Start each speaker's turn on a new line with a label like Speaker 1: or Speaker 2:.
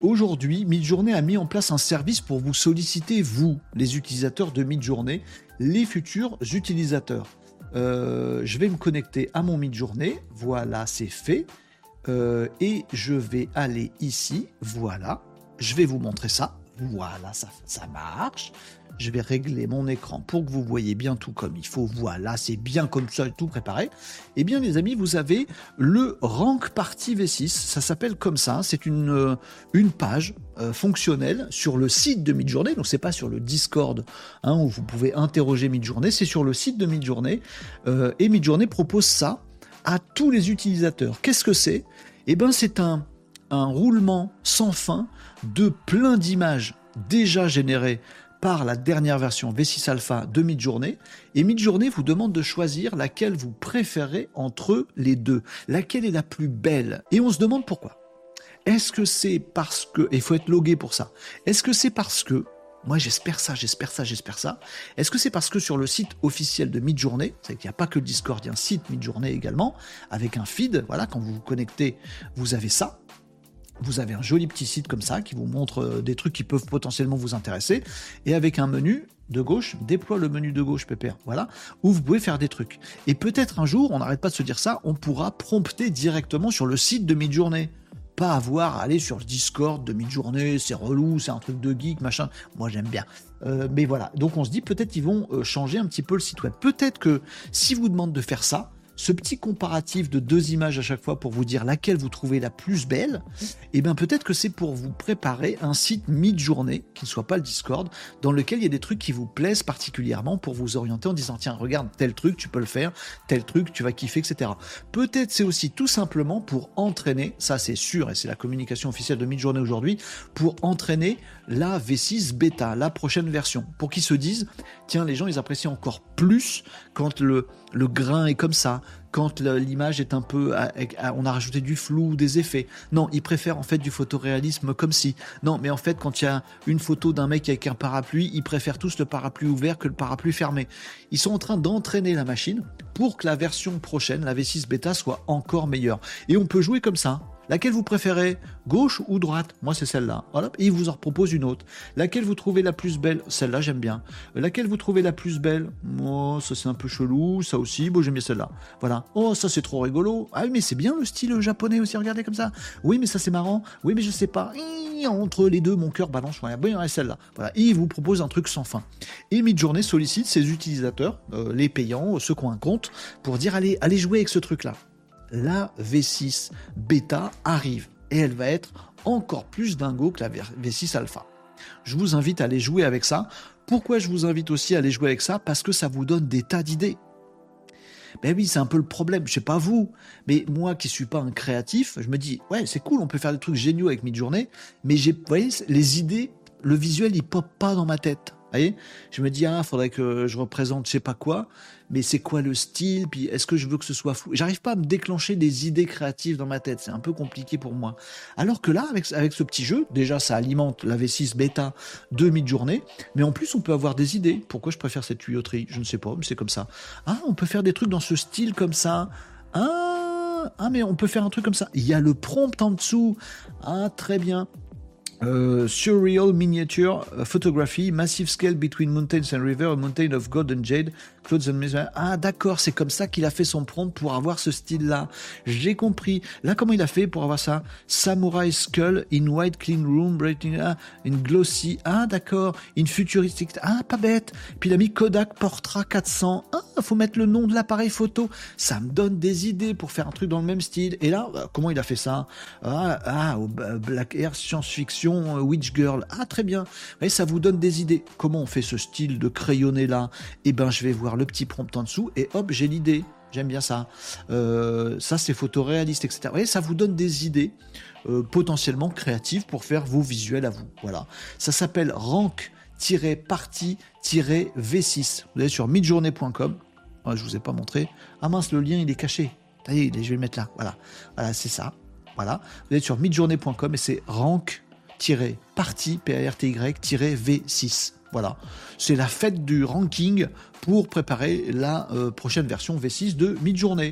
Speaker 1: Aujourd'hui, Midjourney a mis en place un service pour vous solliciter, vous, les utilisateurs de Midjourney, les futurs utilisateurs. Euh, je vais me connecter à mon Midjourney. Voilà, c'est fait. Euh, et je vais aller ici. Voilà. Je vais vous montrer ça. Voilà, ça, ça marche. Je vais régler mon écran pour que vous voyez bien tout comme il faut. Voilà, c'est bien comme ça, tout préparé. Eh bien, les amis, vous avez le Rank Party V6. Ça s'appelle comme ça. C'est une, euh, une page euh, fonctionnelle sur le site de Midjourney. Donc, c'est pas sur le Discord hein, où vous pouvez interroger Midjourney. C'est sur le site de Midjourney. Euh, et Midjourney propose ça à tous les utilisateurs. Qu'est-ce que c'est? Eh bien, c'est un, un roulement sans fin de plein d'images déjà générées par la dernière version V6 Alpha de Midjourney. Et Midjourney vous demande de choisir laquelle vous préférez entre les deux. Laquelle est la plus belle? Et on se demande pourquoi. Est-ce que c'est parce que... Il faut être logué pour ça. Est-ce que c'est parce que... Moi j'espère ça, j'espère ça, j'espère ça. Est-ce que c'est parce que sur le site officiel de Midjourney, c'est qu'il n'y a pas que le Discord, il y a un site Midjourney également, avec un feed, voilà, quand vous vous connectez, vous avez ça vous avez un joli petit site comme ça qui vous montre euh, des trucs qui peuvent potentiellement vous intéresser. Et avec un menu de gauche, déploie le menu de gauche, Pépère, voilà, où vous pouvez faire des trucs. Et peut-être un jour, on n'arrête pas de se dire ça, on pourra prompter directement sur le site de Midjourney. Pas avoir à aller sur le Discord de Midjourney, c'est relou, c'est un truc de geek, machin. Moi, j'aime bien. Euh, mais voilà. Donc, on se dit peut-être qu'ils vont euh, changer un petit peu le site web. Peut-être que si vous demande de faire ça, ce petit comparatif de deux images à chaque fois pour vous dire laquelle vous trouvez la plus belle, et eh bien peut-être que c'est pour vous préparer un site mid-journée, qui ne soit pas le Discord, dans lequel il y a des trucs qui vous plaisent particulièrement pour vous orienter en disant tiens, regarde tel truc, tu peux le faire, tel truc, tu vas kiffer, etc. Peut-être c'est aussi tout simplement pour entraîner, ça c'est sûr, et c'est la communication officielle de mid-journée aujourd'hui, pour entraîner la V6 bêta, la prochaine version, pour qu'ils se disent tiens, les gens ils apprécient encore plus quand le, le grain est comme ça, quand l'image est un peu, on a rajouté du flou, des effets. Non, ils préfèrent en fait du photoréalisme comme si. Non, mais en fait, quand il y a une photo d'un mec avec un parapluie, ils préfèrent tous le parapluie ouvert que le parapluie fermé. Ils sont en train d'entraîner la machine pour que la version prochaine, la V6 bêta, soit encore meilleure. Et on peut jouer comme ça. Laquelle vous préférez Gauche ou droite? Moi, c'est celle-là. Voilà. Et il vous en propose une autre. Laquelle vous trouvez la plus belle? Celle-là, j'aime bien. Laquelle vous trouvez la plus belle? Moi, ça c'est un peu chelou. Ça aussi, bon, j'aime bien celle-là. Voilà. Oh, ça c'est trop rigolo. Ah mais c'est bien le style japonais aussi. Regardez comme ça. Oui, mais ça c'est marrant. Oui, mais je sais pas. Entre les deux, mon cœur balance. Voilà. Celle-là. Voilà. Il vous propose un truc sans fin. Et Midjourney sollicite ses utilisateurs, euh, les payants, ceux qui ont un compte, pour dire allez, allez jouer avec ce truc-là la V6 bêta arrive et elle va être encore plus dingo que la V6 alpha. Je vous invite à aller jouer avec ça. Pourquoi je vous invite aussi à aller jouer avec ça? Parce que ça vous donne des tas d'idées. Ben oui, c'est un peu le problème. Je sais pas vous, mais moi qui suis pas un créatif, je me dis ouais, c'est cool, on peut faire des trucs géniaux avec Midjourney, mais j'ai, vous voyez, les idées, le visuel, il pop pas dans ma tête je me dis, ah, faudrait que je représente je sais pas quoi, mais c'est quoi le style, puis est-ce que je veux que ce soit flou J'arrive pas à me déclencher des idées créatives dans ma tête, c'est un peu compliqué pour moi. Alors que là, avec, ce petit jeu, déjà ça alimente la V6 bêta de mid-journée, mais en plus on peut avoir des idées. Pourquoi je préfère cette tuyauterie? Je ne sais pas, mais c'est comme ça. Ah, on peut faire des trucs dans ce style comme ça. Ah, ah, mais on peut faire un truc comme ça. Il y a le prompt en dessous. Ah, très bien. Euh, surreal miniature uh, photography, massive scale between mountains and river, a mountain of gold and jade, clothes and Ah d'accord, c'est comme ça qu'il a fait son prompt pour avoir ce style-là. J'ai compris. Là, comment il a fait pour avoir ça? Samurai skull in white clean room, ah, in glossy. Ah d'accord, in futuristic. Ah pas bête. Puis il a mis Kodak Portrait 400. Ah, faut mettre le nom de l'appareil photo. Ça me donne des idées pour faire un truc dans le même style. Et là, bah, comment il a fait ça? Ah, ah Black Air science-fiction euh, Witch Girl. Ah, très bien. Et ça vous donne des idées. Comment on fait ce style de crayonné là Eh ben, je vais voir le petit prompt en dessous et hop, j'ai l'idée. J'aime bien ça. Euh, ça, c'est photoréaliste, etc. Vous ça vous donne des idées euh, potentiellement créatives pour faire vos visuels à vous. Voilà. Ça s'appelle rank-party-v6. Vous allez sur midjourney.com. Ah, je vous ai pas montré. Ah mince, le lien, il est caché. je vais le mettre là. Voilà. Voilà, c'est ça. Voilà. Vous êtes sur midjourney.com et c'est rank partie P-A-R-T-Y-V6. Voilà. C'est la fête du ranking pour préparer la euh, prochaine version V6 de Midjourney.